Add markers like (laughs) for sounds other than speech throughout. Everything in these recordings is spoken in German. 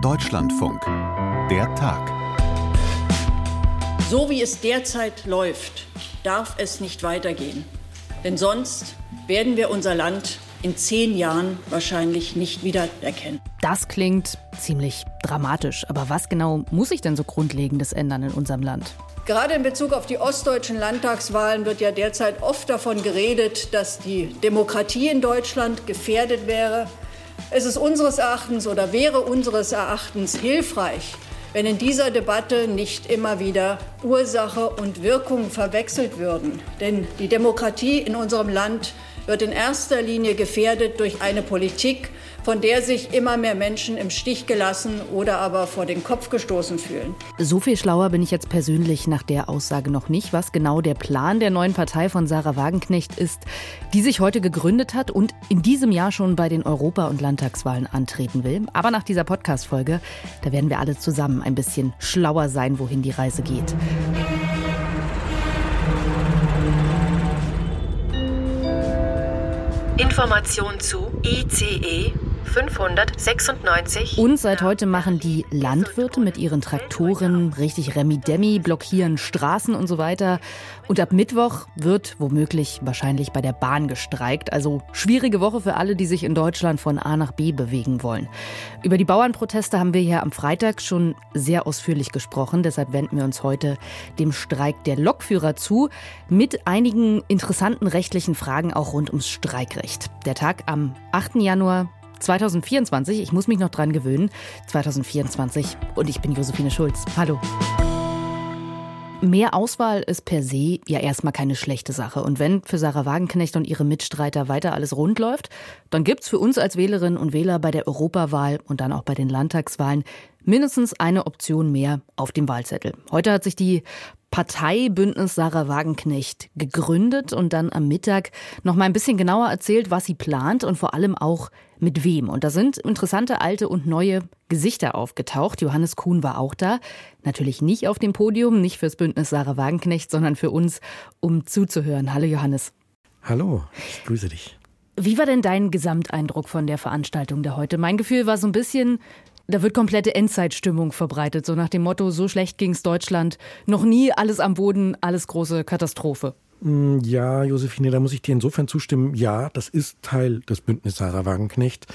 Deutschlandfunk. Der Tag. So wie es derzeit läuft, darf es nicht weitergehen. Denn sonst werden wir unser Land in zehn Jahren wahrscheinlich nicht wiedererkennen. Das klingt ziemlich dramatisch. Aber was genau muss sich denn so Grundlegendes ändern in unserem Land? Gerade in Bezug auf die ostdeutschen Landtagswahlen wird ja derzeit oft davon geredet, dass die Demokratie in Deutschland gefährdet wäre. Es ist unseres Erachtens oder wäre unseres Erachtens hilfreich, wenn in dieser Debatte nicht immer wieder Ursache und Wirkung verwechselt würden. Denn die Demokratie in unserem Land wird in erster Linie gefährdet durch eine Politik, von der sich immer mehr Menschen im Stich gelassen oder aber vor den Kopf gestoßen fühlen. So viel schlauer bin ich jetzt persönlich nach der Aussage noch nicht, was genau der Plan der neuen Partei von Sarah Wagenknecht ist, die sich heute gegründet hat und in diesem Jahr schon bei den Europa- und Landtagswahlen antreten will. Aber nach dieser Podcast-Folge, da werden wir alle zusammen ein bisschen schlauer sein, wohin die Reise geht. Information zu ICE 596. Und seit heute machen die Landwirte mit ihren Traktoren richtig Remi-Demi, blockieren Straßen und so weiter. Und ab Mittwoch wird womöglich wahrscheinlich bei der Bahn gestreikt. Also schwierige Woche für alle, die sich in Deutschland von A nach B bewegen wollen. Über die Bauernproteste haben wir hier am Freitag schon sehr ausführlich gesprochen. Deshalb wenden wir uns heute dem Streik der Lokführer zu. Mit einigen interessanten rechtlichen Fragen auch rund ums Streikrecht. Der Tag am 8. Januar 2024, ich muss mich noch dran gewöhnen, 2024 und ich bin Josephine Schulz. Hallo. Mehr Auswahl ist per se ja erstmal keine schlechte Sache. Und wenn für Sarah Wagenknecht und ihre Mitstreiter weiter alles rund läuft, dann gibt's für uns als Wählerinnen und Wähler bei der Europawahl und dann auch bei den Landtagswahlen mindestens eine Option mehr auf dem Wahlzettel. Heute hat sich die Partei Bündnis Sarah Wagenknecht gegründet und dann am Mittag noch mal ein bisschen genauer erzählt, was sie plant und vor allem auch mit wem. Und da sind interessante alte und neue Gesichter aufgetaucht. Johannes Kuhn war auch da. Natürlich nicht auf dem Podium, nicht fürs Bündnis Sarah Wagenknecht, sondern für uns, um zuzuhören. Hallo Johannes. Hallo, ich grüße dich. Wie war denn dein Gesamteindruck von der Veranstaltung der heute? Mein Gefühl war so ein bisschen, da wird komplette Endzeitstimmung verbreitet, so nach dem Motto, so schlecht ging es Deutschland, noch nie alles am Boden, alles große Katastrophe. Mm, ja, Josephine, da muss ich dir insofern zustimmen. Ja, das ist Teil des Bündnis Sarah Wagenknecht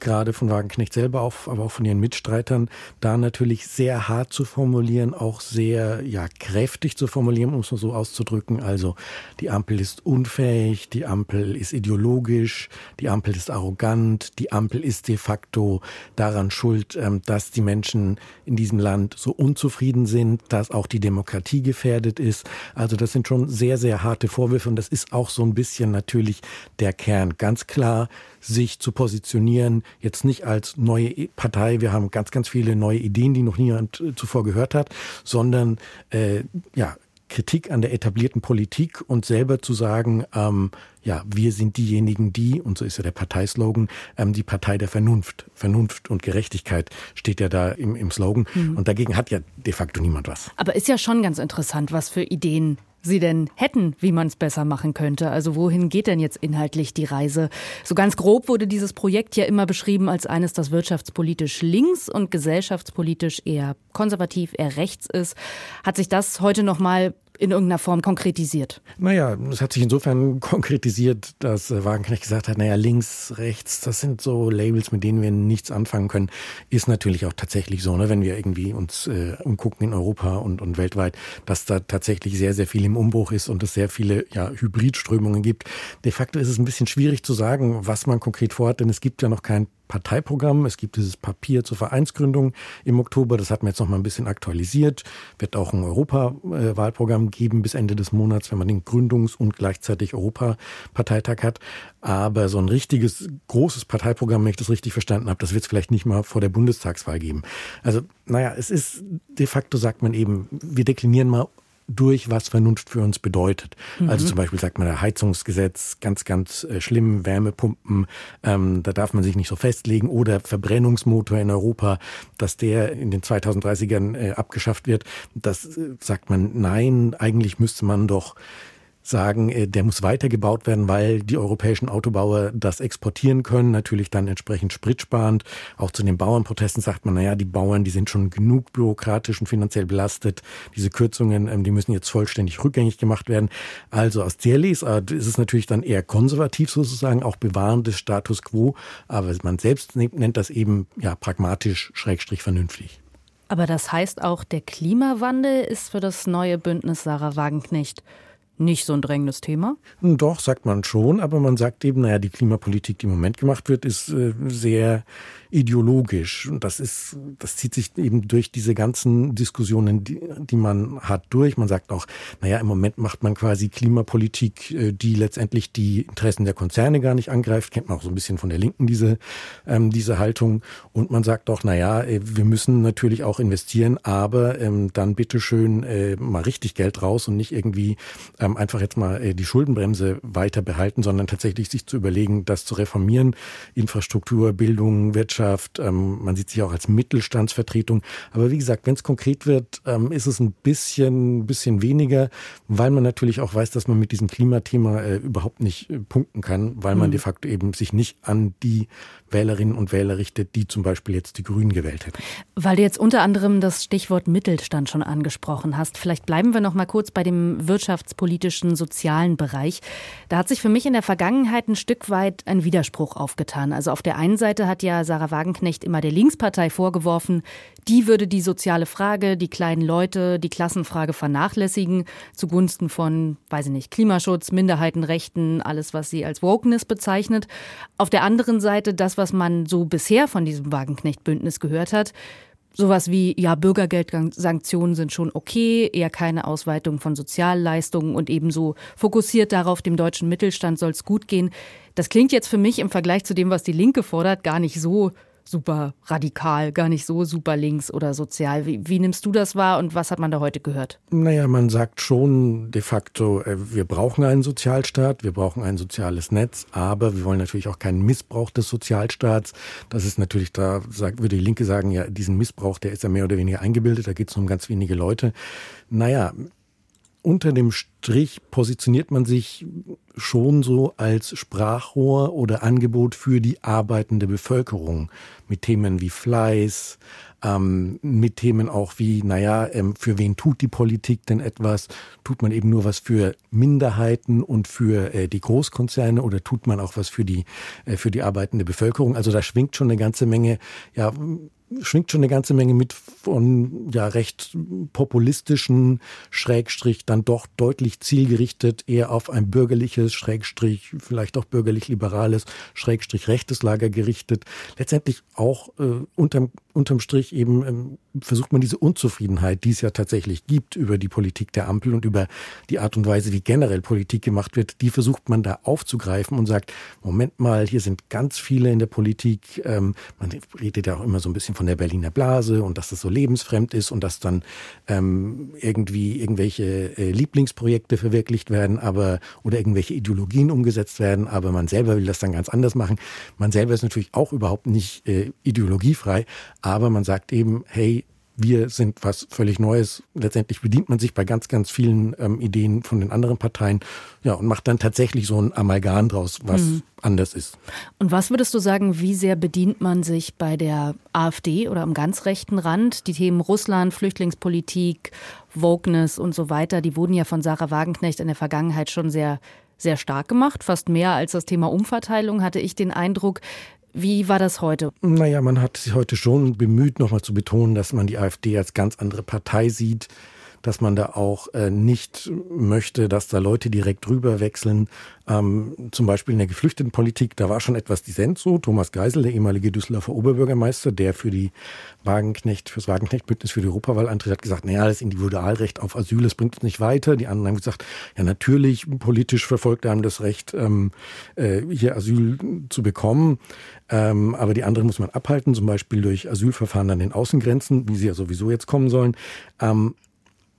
gerade von Wagenknecht selber, auf, aber auch von ihren Mitstreitern, da natürlich sehr hart zu formulieren, auch sehr ja, kräftig zu formulieren, um es mal so auszudrücken. Also die Ampel ist unfähig, die Ampel ist ideologisch, die Ampel ist arrogant, die Ampel ist de facto daran schuld, ähm, dass die Menschen in diesem Land so unzufrieden sind, dass auch die Demokratie gefährdet ist. Also das sind schon sehr, sehr harte Vorwürfe und das ist auch so ein bisschen natürlich der Kern. Ganz klar, sich zu positionieren, jetzt nicht als neue Partei, wir haben ganz, ganz viele neue Ideen, die noch niemand äh, zuvor gehört hat, sondern äh, ja, Kritik an der etablierten Politik und selber zu sagen, ähm, ja, wir sind diejenigen, die, und so ist ja der Parteislogan, ähm, die Partei der Vernunft. Vernunft und Gerechtigkeit steht ja da im, im Slogan. Mhm. Und dagegen hat ja de facto niemand was. Aber ist ja schon ganz interessant, was für Ideen Sie denn hätten, wie man es besser machen könnte. Also wohin geht denn jetzt inhaltlich die Reise? So ganz grob wurde dieses Projekt ja immer beschrieben als eines, das wirtschaftspolitisch links und gesellschaftspolitisch eher konservativ, eher rechts ist. Hat sich das heute noch mal in irgendeiner Form konkretisiert? Naja, es hat sich insofern (laughs) konkretisiert, dass äh, Wagenknecht gesagt hat, naja, links, rechts, das sind so Labels, mit denen wir nichts anfangen können. Ist natürlich auch tatsächlich so, ne, wenn wir irgendwie uns äh, umgucken in Europa und, und weltweit, dass da tatsächlich sehr, sehr viel im Umbruch ist und es sehr viele ja, Hybridströmungen gibt. De facto ist es ein bisschen schwierig zu sagen, was man konkret vorhat, denn es gibt ja noch kein Parteiprogramm. Es gibt dieses Papier zur Vereinsgründung im Oktober. Das hat man jetzt noch mal ein bisschen aktualisiert. Wird auch ein Europawahlprogramm geben bis Ende des Monats, wenn man den Gründungs- und gleichzeitig Europaparteitag hat. Aber so ein richtiges, großes Parteiprogramm, wenn ich das richtig verstanden habe, das wird es vielleicht nicht mal vor der Bundestagswahl geben. Also, naja, es ist de facto, sagt man eben, wir deklinieren mal durch, was Vernunft für uns bedeutet. Mhm. Also zum Beispiel sagt man, der Heizungsgesetz, ganz, ganz äh, schlimm, Wärmepumpen, ähm, da darf man sich nicht so festlegen. Oder Verbrennungsmotor in Europa, dass der in den 2030ern äh, abgeschafft wird. Das äh, sagt man, nein, eigentlich müsste man doch sagen, äh, der muss weitergebaut werden, weil die europäischen Autobauer das exportieren können, natürlich dann entsprechend spritsparend. Auch zu den Bauernprotesten sagt man, naja, die Bauern, die sind schon genug bürokratisch und finanziell belastet. Diese Kürzungen, ähm, die müssen jetzt vollständig rückgängig gemacht werden. Also aus der Lesart ist es natürlich dann eher konservativ sozusagen, auch Bewahren des Status quo. Aber man selbst nennt das eben ja pragmatisch, schrägstrich vernünftig. Aber das heißt auch, der Klimawandel ist für das neue Bündnis Sarah Wagenknecht nicht so ein drängendes Thema? Doch, sagt man schon, aber man sagt eben, naja, die Klimapolitik, die im Moment gemacht wird, ist äh, sehr ideologisch. Und das ist, das zieht sich eben durch diese ganzen Diskussionen, die, die man hat, durch. Man sagt auch, naja, im Moment macht man quasi Klimapolitik, äh, die letztendlich die Interessen der Konzerne gar nicht angreift. Kennt man auch so ein bisschen von der Linken diese, ähm, diese Haltung. Und man sagt auch, naja, äh, wir müssen natürlich auch investieren, aber ähm, dann bitteschön äh, mal richtig Geld raus und nicht irgendwie ähm, einfach jetzt mal äh, die Schuldenbremse weiter behalten, sondern tatsächlich sich zu überlegen, das zu reformieren. Infrastruktur, Bildung, Wirtschaft. Ähm, man sieht sich auch als Mittelstandsvertretung. Aber wie gesagt, wenn es konkret wird, ähm, ist es ein bisschen, bisschen weniger, weil man natürlich auch weiß, dass man mit diesem Klimathema äh, überhaupt nicht äh, punkten kann, weil man mhm. de facto eben sich nicht an die Wählerinnen und Wähler richtet, die zum Beispiel jetzt die Grünen gewählt hätten. Weil du jetzt unter anderem das Stichwort Mittelstand schon angesprochen hast, vielleicht bleiben wir noch mal kurz bei dem wirtschaftspolitischen, sozialen Bereich. Da hat sich für mich in der Vergangenheit ein Stück weit ein Widerspruch aufgetan. Also auf der einen Seite hat ja Sarah Wagenknecht immer der Linkspartei vorgeworfen, die würde die soziale Frage, die kleinen Leute, die Klassenfrage vernachlässigen zugunsten von, weiß ich nicht, Klimaschutz, Minderheitenrechten, alles, was sie als Wokeness bezeichnet. Auf der anderen Seite das, was man so bisher von diesem Wagenknecht-Bündnis gehört hat, sowas wie, ja, Bürgergeldsanktionen sind schon okay, eher keine Ausweitung von Sozialleistungen und ebenso fokussiert darauf, dem deutschen Mittelstand soll es gut gehen. Das klingt jetzt für mich im Vergleich zu dem, was die Linke fordert, gar nicht so super radikal, gar nicht so super links oder sozial. Wie, wie, nimmst du das wahr und was hat man da heute gehört? Naja, man sagt schon de facto, äh, wir brauchen einen Sozialstaat, wir brauchen ein soziales Netz, aber wir wollen natürlich auch keinen Missbrauch des Sozialstaats. Das ist natürlich, da würde die Linke sagen, ja, diesen Missbrauch, der ist ja mehr oder weniger eingebildet, da geht es um ganz wenige Leute. Naja, unter dem Strich positioniert man sich schon so als Sprachrohr oder Angebot für die arbeitende Bevölkerung mit Themen wie Fleiß, ähm, mit Themen auch wie, naja, ähm, für wen tut die Politik denn etwas? Tut man eben nur was für Minderheiten und für äh, die Großkonzerne oder tut man auch was für die, äh, für die arbeitende Bevölkerung? Also da schwingt schon eine ganze Menge, ja, schwingt schon eine ganze Menge mit von ja recht populistischen Schrägstrich dann doch deutlich zielgerichtet eher auf ein bürgerliches Schrägstrich vielleicht auch bürgerlich liberales Schrägstrich rechtes Lager gerichtet. Letztendlich auch äh, unterm unterm Strich eben ähm, versucht man diese Unzufriedenheit, die es ja tatsächlich gibt über die Politik der Ampel und über die Art und Weise, wie generell Politik gemacht wird, die versucht man da aufzugreifen und sagt, Moment mal, hier sind ganz viele in der Politik, ähm, man redet ja auch immer so ein bisschen von der Berliner Blase und dass das so lebensfremd ist und dass dann ähm, irgendwie irgendwelche äh, Lieblingsprojekte verwirklicht werden, aber oder irgendwelche Ideologien umgesetzt werden, aber man selber will das dann ganz anders machen. Man selber ist natürlich auch überhaupt nicht äh, ideologiefrei, aber man sagt eben, hey, wir sind was völlig Neues. Letztendlich bedient man sich bei ganz, ganz vielen ähm, Ideen von den anderen Parteien, ja, und macht dann tatsächlich so ein Amalgam draus, was mhm. anders ist. Und was würdest du sagen, wie sehr bedient man sich bei der AfD oder am ganz rechten Rand? Die Themen Russland, Flüchtlingspolitik, Wokeness und so weiter, die wurden ja von Sarah Wagenknecht in der Vergangenheit schon sehr sehr stark gemacht, fast mehr als das Thema Umverteilung, hatte ich den Eindruck. Wie war das heute? Naja, man hat sich heute schon bemüht, nochmal zu betonen, dass man die AfD als ganz andere Partei sieht, dass man da auch äh, nicht möchte, dass da Leute direkt rüber wechseln. Ähm, zum Beispiel in der Geflüchtetenpolitik, da war schon etwas Dissens so. Thomas Geisel, der ehemalige Düsseldorfer Oberbürgermeister, der für die Wagenknecht, fürs Wagenknecht-Bündnis für die Europawahl antritt, hat gesagt, naja, das Individualrecht auf Asyl, das bringt uns nicht weiter. Die anderen haben gesagt, ja, natürlich, politisch verfolgt einem das Recht, ähm, äh, hier Asyl zu bekommen. Ähm, aber die anderen muss man abhalten, zum Beispiel durch Asylverfahren an den Außengrenzen, wie sie ja sowieso jetzt kommen sollen. Ähm,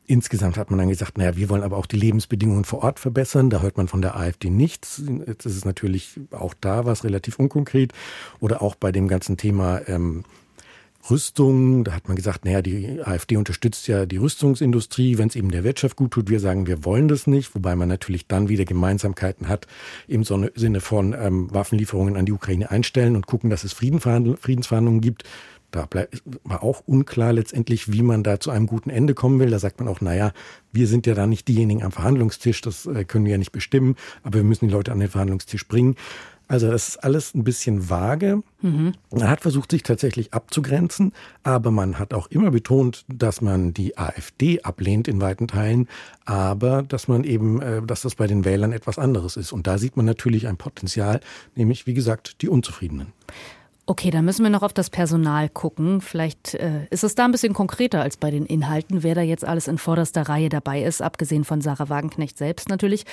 Insgesamt hat man dann gesagt, naja, wir wollen aber auch die Lebensbedingungen vor Ort verbessern. Da hört man von der AfD nichts. Jetzt ist es natürlich auch da was relativ unkonkret. Oder auch bei dem ganzen Thema ähm, Rüstung. Da hat man gesagt, naja, die AfD unterstützt ja die Rüstungsindustrie, wenn es eben der Wirtschaft gut tut. Wir sagen, wir wollen das nicht, wobei man natürlich dann wieder Gemeinsamkeiten hat im Sinne von ähm, Waffenlieferungen an die Ukraine einstellen und gucken, dass es Friedensverhandlungen gibt. Da war auch unklar letztendlich, wie man da zu einem guten Ende kommen will. Da sagt man auch, naja, wir sind ja da nicht diejenigen am Verhandlungstisch, das äh, können wir ja nicht bestimmen, aber wir müssen die Leute an den Verhandlungstisch bringen. Also das ist alles ein bisschen vage. Mhm. Man hat versucht, sich tatsächlich abzugrenzen, aber man hat auch immer betont, dass man die AfD ablehnt in weiten Teilen, aber dass man eben, äh, dass das bei den Wählern etwas anderes ist. Und da sieht man natürlich ein Potenzial, nämlich wie gesagt die Unzufriedenen. Okay, dann müssen wir noch auf das Personal gucken. Vielleicht äh, ist es da ein bisschen konkreter als bei den Inhalten, wer da jetzt alles in vorderster Reihe dabei ist, abgesehen von Sarah Wagenknecht selbst natürlich.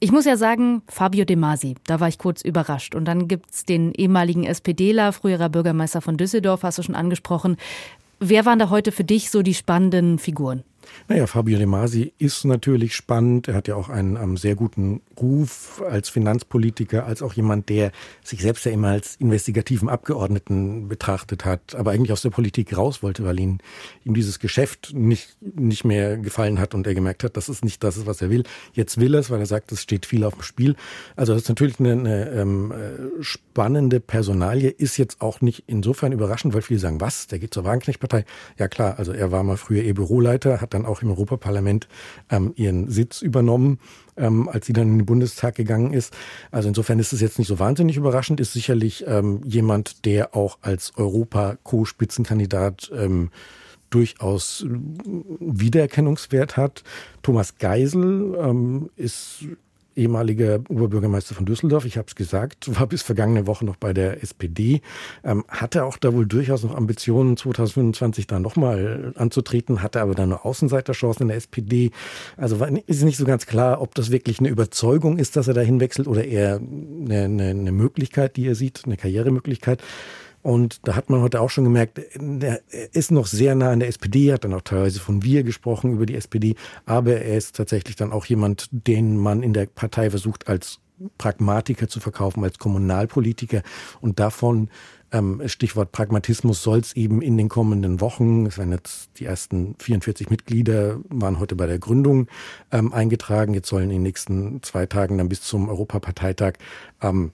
Ich muss ja sagen, Fabio De Masi, da war ich kurz überrascht. Und dann gibt's den ehemaligen SPDler, früherer Bürgermeister von Düsseldorf, hast du schon angesprochen. Wer waren da heute für dich so die spannenden Figuren? Naja, Fabio De Masi ist natürlich spannend. Er hat ja auch einen, einen sehr guten Ruf als Finanzpolitiker, als auch jemand, der sich selbst ja immer als investigativen Abgeordneten betrachtet hat, aber eigentlich aus der Politik raus wollte, weil ihn, ihm dieses Geschäft nicht, nicht mehr gefallen hat und er gemerkt hat, das ist nicht das, was er will. Jetzt will er es, weil er sagt, es steht viel auf dem Spiel. Also das ist natürlich eine, eine ähm, äh, spannende Personalie, ist jetzt auch nicht insofern überraschend, weil viele sagen, was, der geht zur Wagenknecht-Partei? Ja klar, also er war mal früher E-Büroleiter, hat dann auch im Europaparlament ähm, ihren Sitz übernommen, ähm, als sie dann in den Bundestag gegangen ist. Also insofern ist es jetzt nicht so wahnsinnig überraschend, ist sicherlich ähm, jemand, der auch als Europa-Co-Spitzenkandidat ähm, durchaus äh, Wiedererkennungswert hat. Thomas Geisel ähm, ist ehemaliger Oberbürgermeister von Düsseldorf, ich habe es gesagt, war bis vergangene Woche noch bei der SPD, ähm, hatte auch da wohl durchaus noch Ambitionen, 2025 da nochmal anzutreten, hatte aber dann eine Außenseiterchance in der SPD. Also war, ist nicht so ganz klar, ob das wirklich eine Überzeugung ist, dass er dahin wechselt oder eher eine, eine, eine Möglichkeit, die er sieht, eine Karrieremöglichkeit. Und da hat man heute auch schon gemerkt, er ist noch sehr nah an der SPD, hat dann auch teilweise von wir gesprochen über die SPD, aber er ist tatsächlich dann auch jemand, den man in der Partei versucht als Pragmatiker zu verkaufen, als Kommunalpolitiker. Und davon, ähm, Stichwort Pragmatismus, soll es eben in den kommenden Wochen, es werden jetzt die ersten 44 Mitglieder, waren heute bei der Gründung ähm, eingetragen, jetzt sollen in den nächsten zwei Tagen dann bis zum Europaparteitag ähm,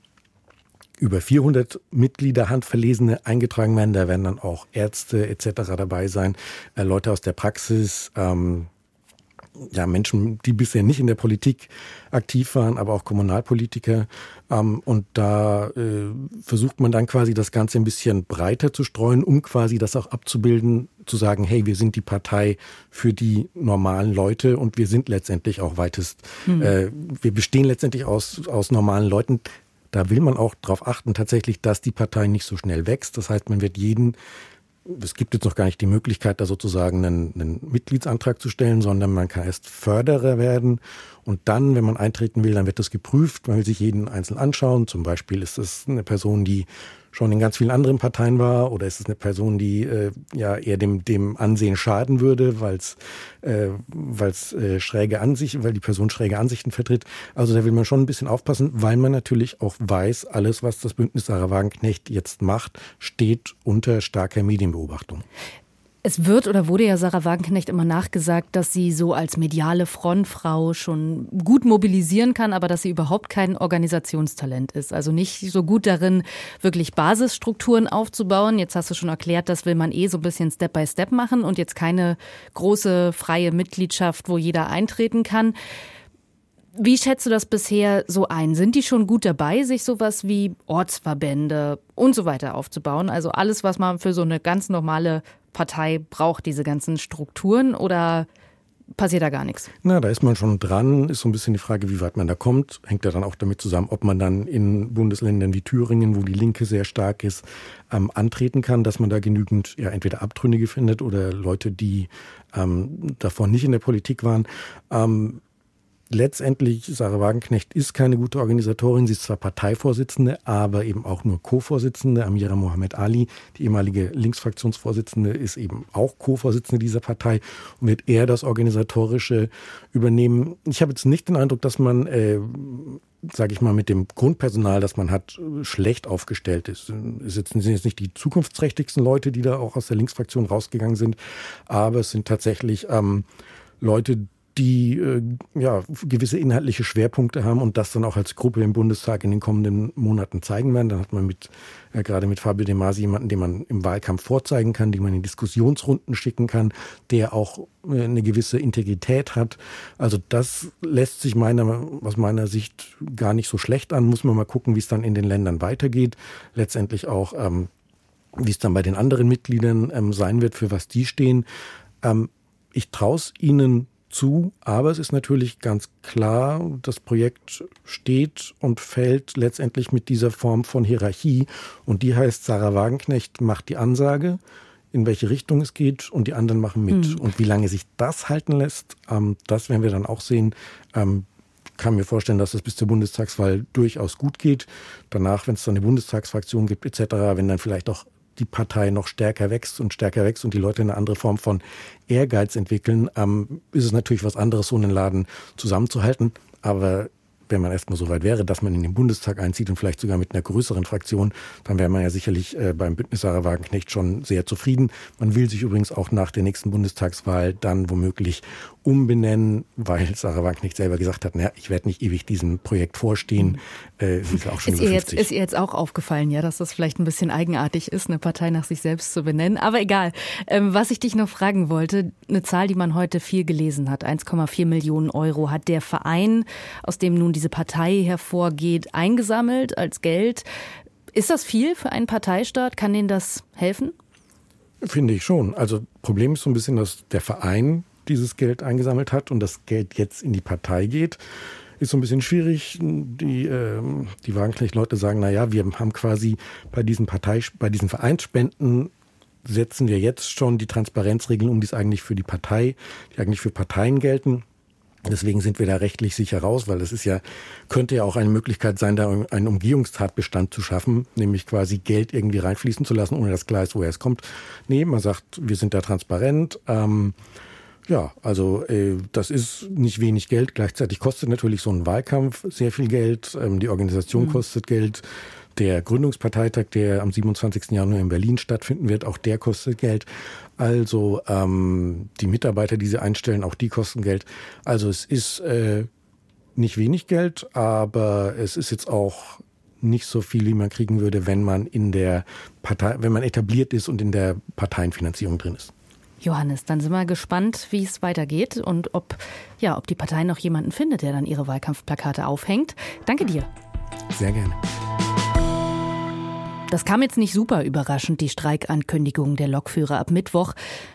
über 400 Mitglieder Handverlesene eingetragen werden. Da werden dann auch Ärzte etc. dabei sein, äh, Leute aus der Praxis, ähm, ja, Menschen, die bisher nicht in der Politik aktiv waren, aber auch Kommunalpolitiker. Ähm, und da äh, versucht man dann quasi das Ganze ein bisschen breiter zu streuen, um quasi das auch abzubilden, zu sagen, hey, wir sind die Partei für die normalen Leute und wir sind letztendlich auch weitest, mhm. äh, wir bestehen letztendlich aus, aus normalen Leuten. Da will man auch darauf achten, tatsächlich, dass die Partei nicht so schnell wächst. Das heißt, man wird jeden es gibt jetzt noch gar nicht die Möglichkeit, da sozusagen einen, einen, Mitgliedsantrag zu stellen, sondern man kann erst Förderer werden und dann, wenn man eintreten will, dann wird das geprüft. Man will sich jeden einzeln anschauen. Zum Beispiel ist es eine Person, die schon in ganz vielen anderen Parteien war oder ist es eine Person, die äh, ja eher dem, dem Ansehen schaden würde, weil es äh, weil's, äh, schräge Ansichten, weil die Person schräge Ansichten vertritt. Also da will man schon ein bisschen aufpassen, weil man natürlich auch weiß, alles, was das Bündnis Sarah Wagenknecht jetzt macht, steht unter starker Medienbeobachtung. Es wird oder wurde ja Sarah Wagenknecht immer nachgesagt, dass sie so als mediale Frontfrau schon gut mobilisieren kann, aber dass sie überhaupt kein Organisationstalent ist. Also nicht so gut darin, wirklich Basisstrukturen aufzubauen. Jetzt hast du schon erklärt, das will man eh so ein bisschen Step by Step machen und jetzt keine große freie Mitgliedschaft, wo jeder eintreten kann. Wie schätzt du das bisher so ein? Sind die schon gut dabei, sich sowas wie Ortsverbände und so weiter aufzubauen? Also alles, was man für so eine ganz normale Partei braucht diese ganzen Strukturen oder passiert da gar nichts? Na, da ist man schon dran. Ist so ein bisschen die Frage, wie weit man da kommt. Hängt ja dann auch damit zusammen, ob man dann in Bundesländern wie Thüringen, wo die Linke sehr stark ist, ähm, antreten kann, dass man da genügend ja entweder Abtrünnige findet oder Leute, die ähm, davor nicht in der Politik waren. Ähm, letztendlich, Sarah Wagenknecht ist keine gute Organisatorin. Sie ist zwar Parteivorsitzende, aber eben auch nur Co-Vorsitzende. Amira Mohamed Ali, die ehemalige Linksfraktionsvorsitzende, ist eben auch Co-Vorsitzende dieser Partei und wird eher das Organisatorische übernehmen. Ich habe jetzt nicht den Eindruck, dass man äh, sage ich mal, mit dem Grundpersonal, das man hat, schlecht aufgestellt ist. Es sind jetzt nicht die zukunftsträchtigsten Leute, die da auch aus der Linksfraktion rausgegangen sind, aber es sind tatsächlich ähm, Leute, die äh, ja, gewisse inhaltliche Schwerpunkte haben und das dann auch als Gruppe im Bundestag in den kommenden Monaten zeigen werden. Dann hat man mit, äh, gerade mit Fabio De Masi jemanden, den man im Wahlkampf vorzeigen kann, den man in Diskussionsrunden schicken kann, der auch äh, eine gewisse Integrität hat. Also das lässt sich meiner, aus meiner Sicht gar nicht so schlecht an. Muss man mal gucken, wie es dann in den Ländern weitergeht. Letztendlich auch, ähm, wie es dann bei den anderen Mitgliedern ähm, sein wird, für was die stehen. Ähm, ich traue es ihnen zu. Aber es ist natürlich ganz klar, das Projekt steht und fällt letztendlich mit dieser Form von Hierarchie. Und die heißt, Sarah Wagenknecht macht die Ansage, in welche Richtung es geht und die anderen machen mit. Mhm. Und wie lange sich das halten lässt, ähm, das werden wir dann auch sehen. Ähm, kann mir vorstellen, dass es bis zur Bundestagswahl durchaus gut geht. Danach, wenn es dann eine Bundestagsfraktion gibt etc., wenn dann vielleicht auch die Partei noch stärker wächst und stärker wächst und die Leute eine andere Form von Ehrgeiz entwickeln, ähm, ist es natürlich was anderes, so einen Laden zusammenzuhalten. Aber wenn man erstmal so weit wäre, dass man in den Bundestag einzieht und vielleicht sogar mit einer größeren Fraktion, dann wäre man ja sicherlich äh, beim Bündnis Sarah Wagenknecht schon sehr zufrieden. Man will sich übrigens auch nach der nächsten Bundestagswahl dann womöglich umbenennen, weil Sarah Wagenknecht selber gesagt hat, naja, ich werde nicht ewig diesem Projekt vorstehen. Äh, sie ist auch schon ist ihr jetzt, Ist ihr jetzt auch aufgefallen, ja, dass das vielleicht ein bisschen eigenartig ist, eine Partei nach sich selbst zu benennen? Aber egal. Ähm, was ich dich noch fragen wollte, eine Zahl, die man heute viel gelesen hat, 1,4 Millionen Euro hat der Verein, aus dem nun diese Partei hervorgeht, eingesammelt als Geld. Ist das viel für einen Parteistaat? Kann denen das helfen? Finde ich schon. Also Problem ist so ein bisschen, dass der Verein dieses Geld eingesammelt hat und das Geld jetzt in die Partei geht, ist so ein bisschen schwierig. Die, äh, die Wagenknecht-Leute sagen, na ja, wir haben quasi bei diesen Partei, bei diesen Vereinsspenden setzen wir jetzt schon die Transparenzregeln um, die es eigentlich für die Partei, die eigentlich für Parteien gelten. Deswegen sind wir da rechtlich sicher raus, weil es ist ja, könnte ja auch eine Möglichkeit sein, da einen Umgehungstatbestand zu schaffen, nämlich quasi Geld irgendwie reinfließen zu lassen, ohne dass klar ist, woher es kommt. Nee, man sagt, wir sind da transparent. Ähm, ja, also äh, das ist nicht wenig Geld. Gleichzeitig kostet natürlich so ein Wahlkampf sehr viel Geld. Ähm, die Organisation mhm. kostet Geld. Der Gründungsparteitag, der am 27. Januar in Berlin stattfinden wird, auch der kostet Geld. Also ähm, die Mitarbeiter, die sie einstellen, auch die kosten Geld. Also es ist äh, nicht wenig Geld, aber es ist jetzt auch nicht so viel, wie man kriegen würde, wenn man in der Partei, wenn man etabliert ist und in der Parteienfinanzierung drin ist. Johannes, dann sind wir gespannt, wie es weitergeht und ob, ja, ob die Partei noch jemanden findet, der dann ihre Wahlkampfplakate aufhängt. Danke dir. Sehr gerne. Das kam jetzt nicht super überraschend, die Streikankündigung der Lokführer ab Mittwoch.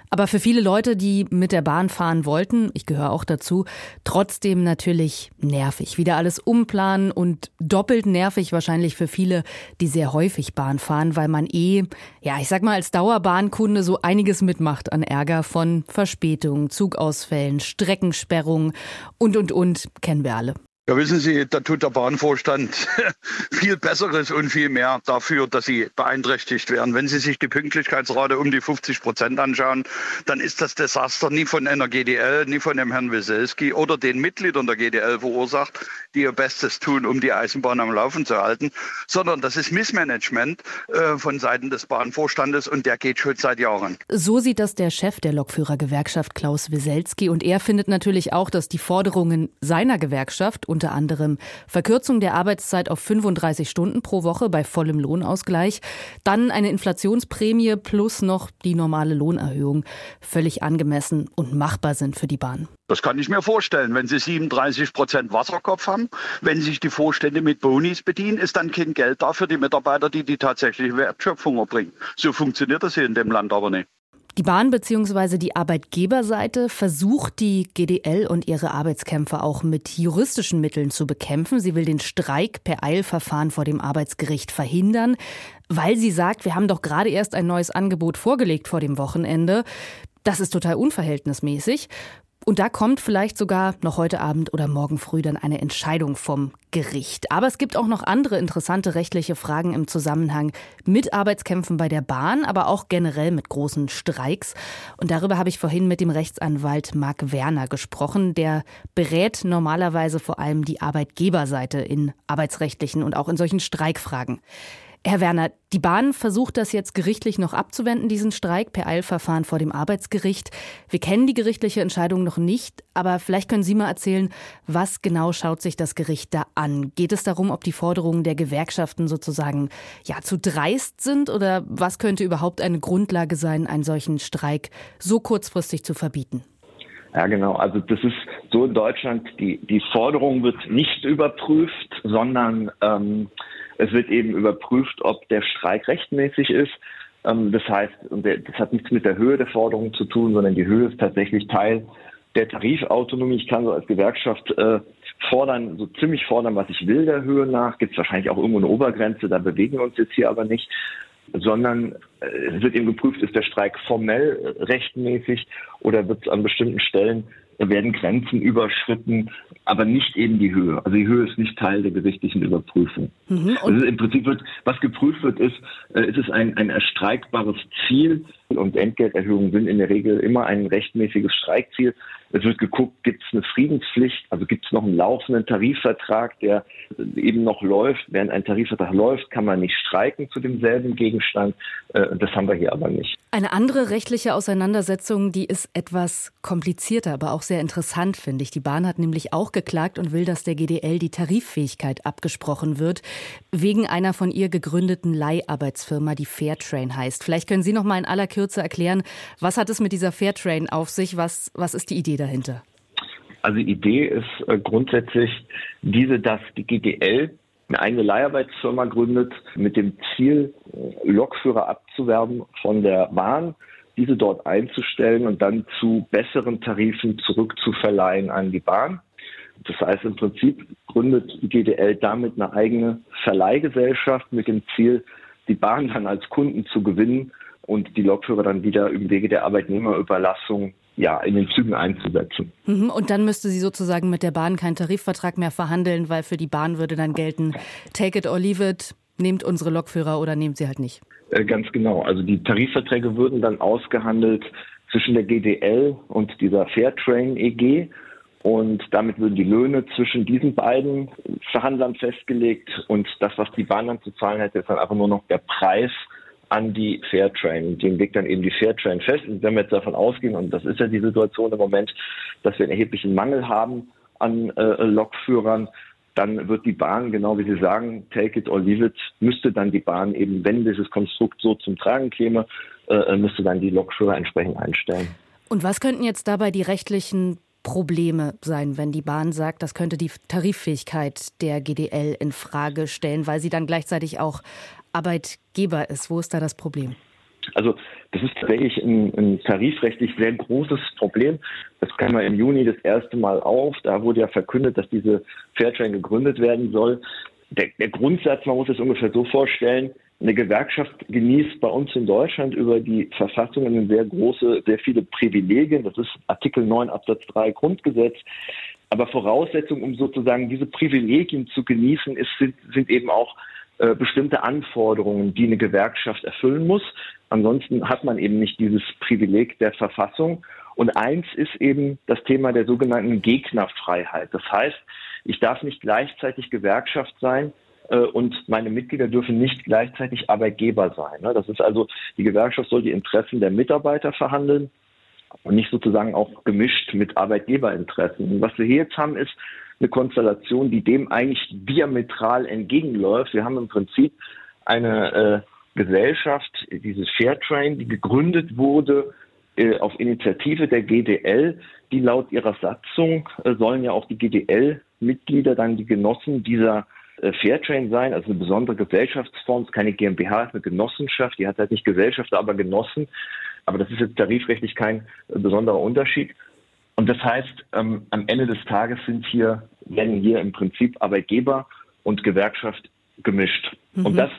Aber für viele Leute, die mit der Bahn fahren wollten, ich gehöre auch dazu, trotzdem natürlich nervig. Wieder alles umplanen und doppelt nervig wahrscheinlich für viele, die sehr häufig Bahn fahren, weil man eh, ja, ich sag mal, als Dauerbahnkunde so einiges mitmacht an Ärger von Verspätungen, Zugausfällen, Streckensperrungen und, und, und, kennen wir alle. Ja, wissen Sie, da tut der Bahnvorstand (laughs) viel Besseres und viel mehr dafür, dass sie beeinträchtigt werden. Wenn Sie sich die Pünktlichkeitsrate um die 50 Prozent anschauen, dann ist das Desaster nie von einer GDL, nie von dem Herrn Wieselski oder den Mitgliedern der GDL verursacht, die ihr Bestes tun, um die Eisenbahn am Laufen zu halten, sondern das ist Missmanagement äh, von Seiten des Bahnvorstandes und der geht schon seit Jahren. So sieht das der Chef der Lokführergewerkschaft Klaus Wieselski und er findet natürlich auch, dass die Forderungen seiner Gewerkschaft und unter anderem Verkürzung der Arbeitszeit auf 35 Stunden pro Woche bei vollem Lohnausgleich, dann eine Inflationsprämie plus noch die normale Lohnerhöhung völlig angemessen und machbar sind für die Bahn. Das kann ich mir vorstellen. Wenn Sie 37 Prozent Wasserkopf haben, wenn sich die Vorstände mit Bonis bedienen, ist dann kein Geld da für die Mitarbeiter, die die tatsächliche Wertschöpfung erbringen. So funktioniert das hier in dem Land aber nicht. Die Bahn bzw. die Arbeitgeberseite versucht die GDL und ihre Arbeitskämpfer auch mit juristischen Mitteln zu bekämpfen. Sie will den Streik per Eilverfahren vor dem Arbeitsgericht verhindern, weil sie sagt, wir haben doch gerade erst ein neues Angebot vorgelegt vor dem Wochenende. Das ist total unverhältnismäßig. Und da kommt vielleicht sogar noch heute Abend oder morgen früh dann eine Entscheidung vom Gericht. Aber es gibt auch noch andere interessante rechtliche Fragen im Zusammenhang mit Arbeitskämpfen bei der Bahn, aber auch generell mit großen Streiks. Und darüber habe ich vorhin mit dem Rechtsanwalt Marc Werner gesprochen. Der berät normalerweise vor allem die Arbeitgeberseite in arbeitsrechtlichen und auch in solchen Streikfragen. Herr Werner, die Bahn versucht das jetzt gerichtlich noch abzuwenden, diesen Streik per Eilverfahren vor dem Arbeitsgericht. Wir kennen die gerichtliche Entscheidung noch nicht, aber vielleicht können Sie mal erzählen, was genau schaut sich das Gericht da an? Geht es darum, ob die Forderungen der Gewerkschaften sozusagen ja zu dreist sind oder was könnte überhaupt eine Grundlage sein, einen solchen Streik so kurzfristig zu verbieten? Ja, genau. Also das ist so in Deutschland, die, die Forderung wird nicht überprüft, sondern ähm, es wird eben überprüft, ob der Streik rechtmäßig ist. Ähm, das heißt, das hat nichts mit der Höhe der Forderung zu tun, sondern die Höhe ist tatsächlich Teil der Tarifautonomie. Ich kann so als Gewerkschaft äh, fordern, so ziemlich fordern, was ich will der Höhe nach. Gibt es wahrscheinlich auch irgendwo eine Obergrenze, da bewegen wir uns jetzt hier aber nicht sondern äh, es wird eben geprüft, ist der Streik formell rechtmäßig oder wird es an bestimmten Stellen werden Grenzen überschritten, aber nicht eben die Höhe. Also die Höhe ist nicht Teil der gerichtlichen Überprüfung. Mhm, also im Prinzip wird, was geprüft wird, ist, äh, ist es ein, ein erstreikbares Ziel und Entgelterhöhungen sind in der Regel immer ein rechtmäßiges Streikziel. Es wird geguckt, gibt es eine Friedenspflicht, also gibt es noch einen laufenden Tarifvertrag, der eben noch läuft. Während ein Tarifvertrag läuft, kann man nicht streiken zu demselben Gegenstand. Äh, das haben wir hier aber nicht. Eine andere rechtliche Auseinandersetzung, die ist etwas komplizierter, aber auch sehr interessant, finde ich. Die Bahn hat nämlich auch geklagt und will, dass der GDL die Tariffähigkeit abgesprochen wird, wegen einer von ihr gegründeten Leiharbeitsfirma, die Fairtrain heißt. Vielleicht können Sie noch mal in aller Kürze erklären, was hat es mit dieser Fairtrain auf sich? Was, was ist die Idee dahinter? Also die Idee ist äh, grundsätzlich diese, dass die GDL eine eigene Leiharbeitsfirma gründet mit dem Ziel, äh, Lokführer abzuwerben von der Bahn, diese dort einzustellen und dann zu besseren Tarifen zurückzuverleihen an die Bahn. Das heißt, im Prinzip gründet die GDL damit eine eigene Verleihgesellschaft mit dem Ziel, die Bahn dann als Kunden zu gewinnen und die Lokführer dann wieder im Wege der Arbeitnehmerüberlassung ja, in den Zügen einzusetzen. Mhm, und dann müsste sie sozusagen mit der Bahn keinen Tarifvertrag mehr verhandeln, weil für die Bahn würde dann gelten, take it or leave it, nehmt unsere Lokführer oder nehmt sie halt nicht. Äh, ganz genau. Also die Tarifverträge würden dann ausgehandelt zwischen der GDL und dieser Fairtrain EG. Und damit würden die Löhne zwischen diesen beiden Verhandlern festgelegt. Und das, was die Bahn dann zu zahlen hätte, ist dann einfach nur noch der Preis an die Fairtrain. Den legt dann eben die Fairtrain fest. Und wenn wir jetzt davon ausgehen, und das ist ja die Situation im Moment, dass wir einen erheblichen Mangel haben an äh, Lokführern, dann wird die Bahn, genau wie Sie sagen, take it or leave it, müsste dann die Bahn eben, wenn dieses Konstrukt so zum Tragen käme, äh, müsste dann die Lokführer entsprechend einstellen. Und was könnten jetzt dabei die rechtlichen Probleme sein, wenn die Bahn sagt, das könnte die Tariffähigkeit der GDL in Frage stellen, weil sie dann gleichzeitig auch Arbeitgeber ist. Wo ist da das Problem? Also das ist tatsächlich ein, ein, tarifrechtlich sehr großes Problem. Das kam ja im Juni das erste Mal auf. Da wurde ja verkündet, dass diese Fairtrain gegründet werden soll. Der, der Grundsatz, man muss es ungefähr so vorstellen, eine Gewerkschaft genießt bei uns in Deutschland über die Verfassungen sehr große, sehr viele Privilegien. Das ist Artikel 9 Absatz 3 Grundgesetz. Aber Voraussetzung, um sozusagen diese Privilegien zu genießen, ist, sind, sind eben auch äh, bestimmte Anforderungen, die eine Gewerkschaft erfüllen muss. Ansonsten hat man eben nicht dieses Privileg der Verfassung. Und eins ist eben das Thema der sogenannten Gegnerfreiheit. Das heißt, ich darf nicht gleichzeitig Gewerkschaft sein äh, und meine Mitglieder dürfen nicht gleichzeitig Arbeitgeber sein. Ne? Das ist also, die Gewerkschaft soll die Interessen der Mitarbeiter verhandeln und nicht sozusagen auch gemischt mit Arbeitgeberinteressen. Und was wir hier jetzt haben, ist eine Konstellation, die dem eigentlich diametral entgegenläuft. Wir haben im Prinzip eine äh, Gesellschaft, dieses Fairtrain, die gegründet wurde äh, auf Initiative der GDL, die laut ihrer Satzung äh, sollen ja auch die GDL-Mitglieder dann die Genossen dieser äh, Fairtrain sein, also eine besondere Gesellschaftsform, ist keine GmbH, ist eine Genossenschaft, die hat halt nicht Gesellschaft, aber Genossen. Aber das ist jetzt tarifrechtlich kein äh, besonderer Unterschied. Und das heißt, ähm, am Ende des Tages sind hier, werden hier im Prinzip Arbeitgeber und Gewerkschaft gemischt. Mhm. Und das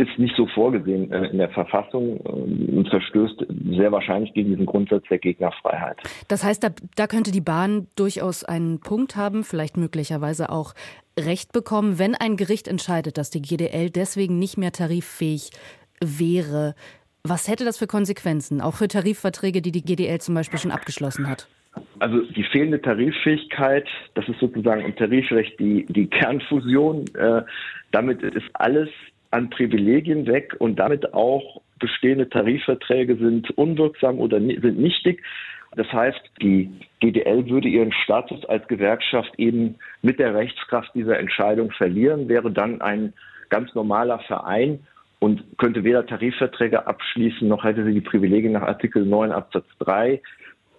ist nicht so vorgesehen äh, in der Verfassung äh, und verstößt sehr wahrscheinlich gegen diesen Grundsatz der Gegnerfreiheit. Das heißt, da, da könnte die Bahn durchaus einen Punkt haben, vielleicht möglicherweise auch Recht bekommen, wenn ein Gericht entscheidet, dass die GDL deswegen nicht mehr tariffähig wäre. Was hätte das für Konsequenzen, auch für Tarifverträge, die die GDL zum Beispiel schon abgeschlossen hat? Also die fehlende Tariffähigkeit, das ist sozusagen im Tarifrecht die, die Kernfusion. Äh, damit ist alles an Privilegien weg und damit auch bestehende Tarifverträge sind unwirksam oder sind nichtig. Das heißt, die GDL würde ihren Status als Gewerkschaft eben mit der Rechtskraft dieser Entscheidung verlieren, wäre dann ein ganz normaler Verein und könnte weder Tarifverträge abschließen, noch hätte sie die Privilegien nach Artikel 9 Absatz 3.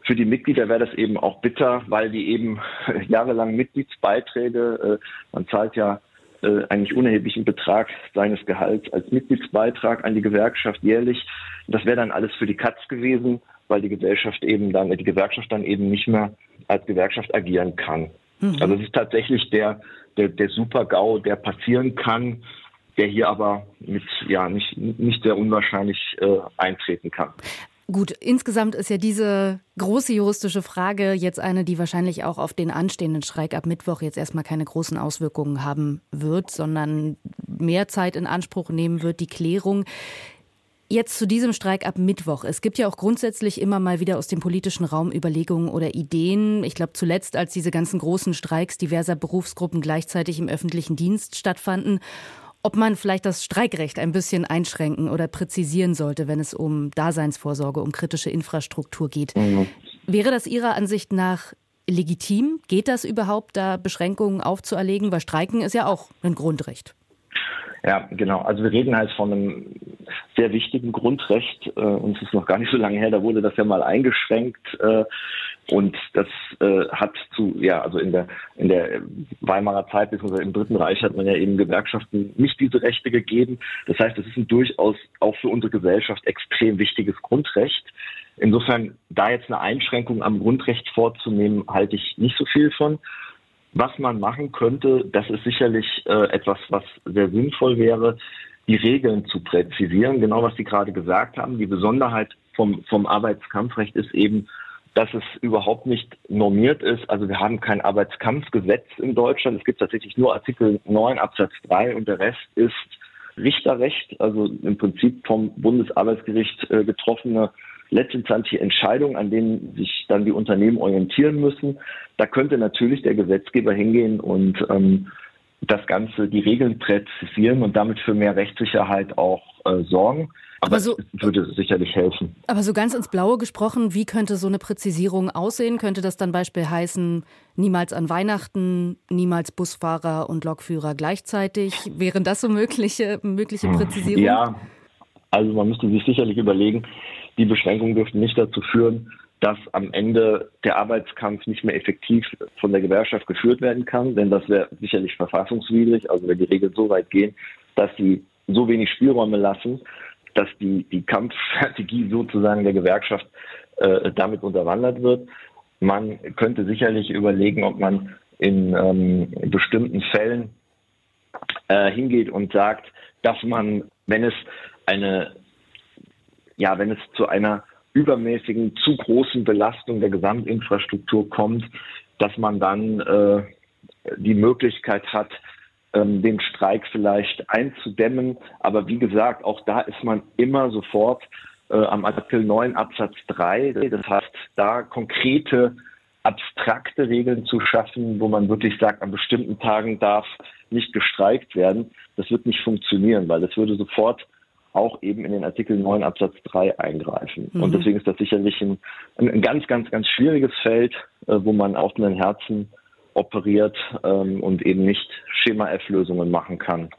Für die Mitglieder wäre das eben auch bitter, weil die eben (laughs) jahrelang Mitgliedsbeiträge, äh, man zahlt ja äh, eigentlich unerheblichen Betrag seines Gehalts als Mitgliedsbeitrag an die Gewerkschaft jährlich. Das wäre dann alles für die Katz gewesen, weil die Gesellschaft eben dann, die Gewerkschaft dann eben nicht mehr als Gewerkschaft agieren kann. Mhm. Also es ist tatsächlich der, der, der Super-GAU, der passieren kann, der hier aber mit, ja, nicht, nicht sehr unwahrscheinlich äh, eintreten kann. Gut, insgesamt ist ja diese große juristische Frage jetzt eine, die wahrscheinlich auch auf den anstehenden Streik ab Mittwoch jetzt erstmal keine großen Auswirkungen haben wird, sondern mehr Zeit in Anspruch nehmen wird, die Klärung. Jetzt zu diesem Streik ab Mittwoch. Es gibt ja auch grundsätzlich immer mal wieder aus dem politischen Raum Überlegungen oder Ideen. Ich glaube zuletzt, als diese ganzen großen Streiks diverser Berufsgruppen gleichzeitig im öffentlichen Dienst stattfanden ob man vielleicht das Streikrecht ein bisschen einschränken oder präzisieren sollte, wenn es um Daseinsvorsorge, um kritische Infrastruktur geht. Mhm. Wäre das Ihrer Ansicht nach legitim? Geht das überhaupt, da Beschränkungen aufzuerlegen? Weil Streiken ist ja auch ein Grundrecht. Ja, genau. Also wir reden halt von einem sehr wichtigen Grundrecht. Äh, und es ist noch gar nicht so lange her, da wurde das ja mal eingeschränkt. Äh, und das äh, hat zu, ja, also in der, in der Weimarer Zeit bzw. im Dritten Reich hat man ja eben Gewerkschaften nicht diese Rechte gegeben. Das heißt, es ist ein durchaus auch für unsere Gesellschaft extrem wichtiges Grundrecht. Insofern, da jetzt eine Einschränkung am Grundrecht vorzunehmen, halte ich nicht so viel von. Was man machen könnte, das ist sicherlich äh, etwas, was sehr sinnvoll wäre, die Regeln zu präzisieren. Genau was Sie gerade gesagt haben. Die Besonderheit vom, vom Arbeitskampfrecht ist eben, dass es überhaupt nicht normiert ist. Also wir haben kein Arbeitskampfgesetz in Deutschland. Es gibt tatsächlich nur Artikel 9 Absatz 3 und der Rest ist Richterrecht, also im Prinzip vom Bundesarbeitsgericht äh, getroffene letztinstanzliche Entscheidungen, an denen sich dann die Unternehmen orientieren müssen. Da könnte natürlich der Gesetzgeber hingehen und ähm, das Ganze, die Regeln präzisieren und damit für mehr Rechtssicherheit auch äh, sorgen. Aber, aber so, würde sicherlich helfen. Aber so ganz ins Blaue gesprochen, wie könnte so eine Präzisierung aussehen? Könnte das dann Beispiel heißen, niemals an Weihnachten, niemals Busfahrer und Lokführer gleichzeitig? Wären das so mögliche, mögliche hm. Präzisierungen? Ja, also man müsste sich sicherlich überlegen, die Beschränkungen dürften nicht dazu führen, dass am Ende der Arbeitskampf nicht mehr effektiv von der Gewerkschaft geführt werden kann, denn das wäre sicherlich verfassungswidrig, also wenn die Regeln so weit gehen, dass sie so wenig Spielräume lassen, dass die, die Kampfstrategie (laughs) sozusagen der Gewerkschaft äh, damit unterwandert wird. Man könnte sicherlich überlegen, ob man in ähm, bestimmten Fällen äh, hingeht und sagt, dass man, wenn es eine, ja, wenn es zu einer übermäßigen, zu großen Belastung der Gesamtinfrastruktur kommt, dass man dann äh, die Möglichkeit hat, ähm, den Streik vielleicht einzudämmen. Aber wie gesagt, auch da ist man immer sofort äh, am Artikel 9 Absatz 3. Das heißt, da konkrete abstrakte Regeln zu schaffen, wo man wirklich sagt, an bestimmten Tagen darf nicht gestreikt werden, das wird nicht funktionieren, weil das würde sofort auch eben in den Artikel 9 Absatz 3 eingreifen. Mhm. Und deswegen ist das sicherlich ein, ein, ganz, ganz, ganz schwieriges Feld, äh, wo man offenen Herzen operiert ähm, und eben nicht Schema-F-Lösungen machen kann.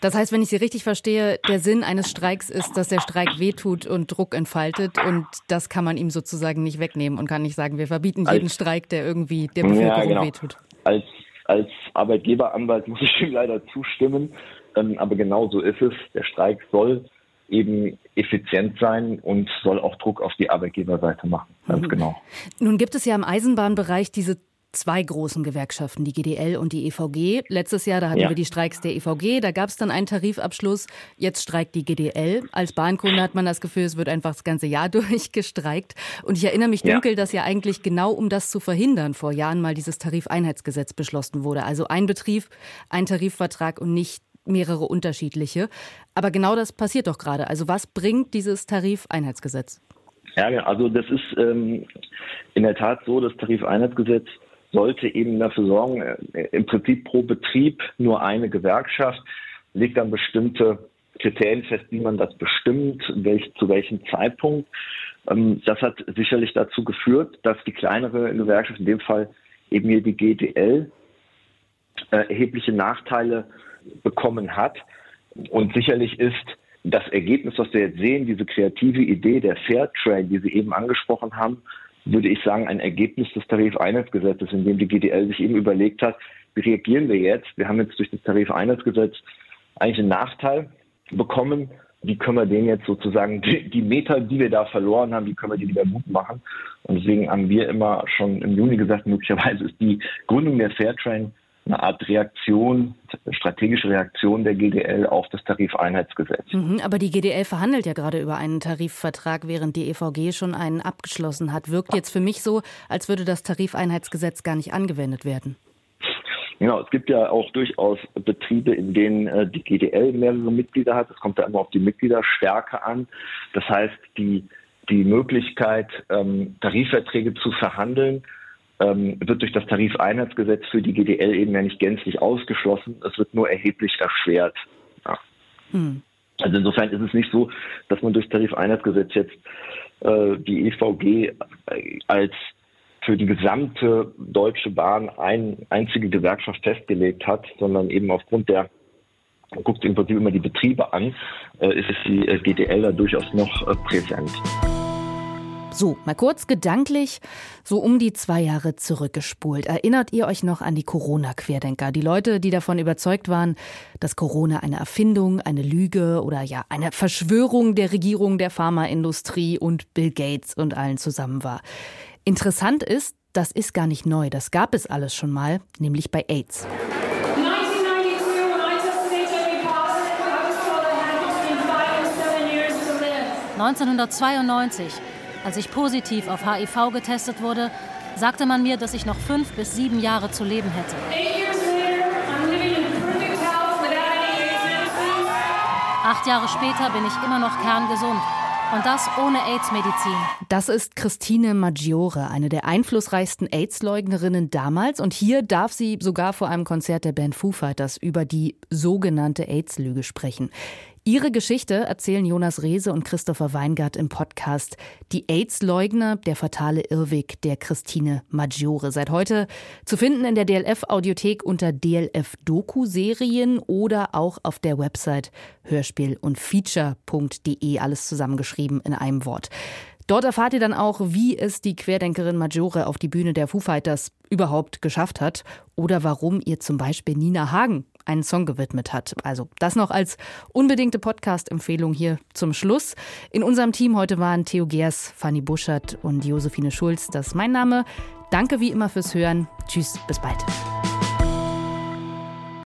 Das heißt, wenn ich Sie richtig verstehe, der Sinn eines Streiks ist, dass der Streik wehtut und Druck entfaltet und das kann man ihm sozusagen nicht wegnehmen und kann nicht sagen, wir verbieten jeden als, Streik, der irgendwie der Bevölkerung ja, genau. wehtut. Als, als Arbeitgeberanwalt (laughs) muss ich ihm leider zustimmen, ähm, aber genau so ist es. Der Streik soll eben effizient sein und soll auch Druck auf die Arbeitgeberseite machen. Ganz mhm. genau. Nun gibt es ja im Eisenbahnbereich diese zwei großen Gewerkschaften, die GDL und die EVG. Letztes Jahr, da hatten ja. wir die Streiks der EVG, da gab es dann einen Tarifabschluss. Jetzt streikt die GDL. Als Bahnkunde hat man das Gefühl, es wird einfach das ganze Jahr (laughs) durchgestreikt. Und ich erinnere mich dunkel, ja. dass ja eigentlich genau um das zu verhindern vor Jahren mal dieses Tarifeinheitsgesetz beschlossen wurde. Also ein Betrieb, ein Tarifvertrag und nicht mehrere unterschiedliche. Aber genau das passiert doch gerade. Also was bringt dieses Tarifeinheitsgesetz? Ja, also das ist ähm, in der Tat so, das Tarifeinheitsgesetz sollte eben dafür sorgen, äh, im Prinzip pro Betrieb nur eine Gewerkschaft, legt dann bestimmte Kriterien fest, wie man das bestimmt, welch, zu welchem Zeitpunkt. Ähm, das hat sicherlich dazu geführt, dass die kleinere Gewerkschaft, in dem Fall eben hier die GDL, äh, erhebliche Nachteile bekommen hat. Und sicherlich ist das Ergebnis, was wir jetzt sehen, diese kreative Idee der Fairtrade, die Sie eben angesprochen haben, würde ich sagen, ein Ergebnis des Tarifeinheitsgesetzes, in dem die GDL sich eben überlegt hat, wie reagieren wir jetzt? Wir haben jetzt durch das Tarifeinheitsgesetz eigentlich einen Nachteil bekommen. Wie können wir den jetzt sozusagen, (laughs) die, die Meter, die wir da verloren haben, wie können wir die wieder gut machen? Und deswegen haben wir immer schon im Juni gesagt, möglicherweise ist die Gründung der Fairtrain eine Art Reaktion, strategische Reaktion der GDL auf das Tarifeinheitsgesetz. Mhm, aber die GDL verhandelt ja gerade über einen Tarifvertrag, während die EVG schon einen abgeschlossen hat. Wirkt jetzt für mich so, als würde das Tarifeinheitsgesetz gar nicht angewendet werden. Genau, es gibt ja auch durchaus Betriebe, in denen äh, die GDL mehrere Mitglieder hat. Es kommt da immer auf die Mitgliederstärke an. Das heißt, die, die Möglichkeit, ähm, Tarifverträge zu verhandeln, ähm, wird durch das Tarifeinheitsgesetz für die GDL eben ja nicht gänzlich ausgeschlossen. Es wird nur erheblich erschwert. Ja. Hm. Also insofern ist es nicht so, dass man durch Tarifeinheitsgesetz jetzt äh, die EVG als für die gesamte Deutsche Bahn ein, einzige Gewerkschaft festgelegt hat, sondern eben aufgrund der guckt im Prinzip immer die Betriebe an, äh, ist es die äh, GDL da durchaus noch äh, präsent. So, mal kurz gedanklich, so um die zwei Jahre zurückgespult. Erinnert ihr euch noch an die Corona-Querdenker? Die Leute, die davon überzeugt waren, dass Corona eine Erfindung, eine Lüge oder ja, eine Verschwörung der Regierung, der Pharmaindustrie und Bill Gates und allen zusammen war. Interessant ist, das ist gar nicht neu. Das gab es alles schon mal, nämlich bei AIDS. 1992 als ich positiv auf HIV getestet wurde, sagte man mir, dass ich noch fünf bis sieben Jahre zu leben hätte. Acht Jahre später bin ich immer noch kerngesund. Und das ohne AIDS-Medizin. Das ist Christine Maggiore, eine der einflussreichsten AIDS-Leugnerinnen damals. Und hier darf sie sogar vor einem Konzert der Band Foo Fighters über die sogenannte AIDS-Lüge sprechen. Ihre Geschichte erzählen Jonas Rehse und Christopher Weingart im Podcast Die AIDS-Leugner, der fatale Irrweg der Christine Maggiore. Seit heute zu finden in der DLF-Audiothek unter DLF-Doku-Serien oder auch auf der Website hörspiel- und feature.de. Alles zusammengeschrieben in einem Wort. Dort erfahrt ihr dann auch, wie es die Querdenkerin Maggiore auf die Bühne der Foo Fighters überhaupt geschafft hat oder warum ihr zum Beispiel Nina Hagen einen Song gewidmet hat. Also das noch als unbedingte Podcast-Empfehlung hier zum Schluss. In unserem Team heute waren Theo Gers, Fanny Buschert und Josephine Schulz. Das ist mein Name. Danke wie immer fürs Hören. Tschüss, bis bald.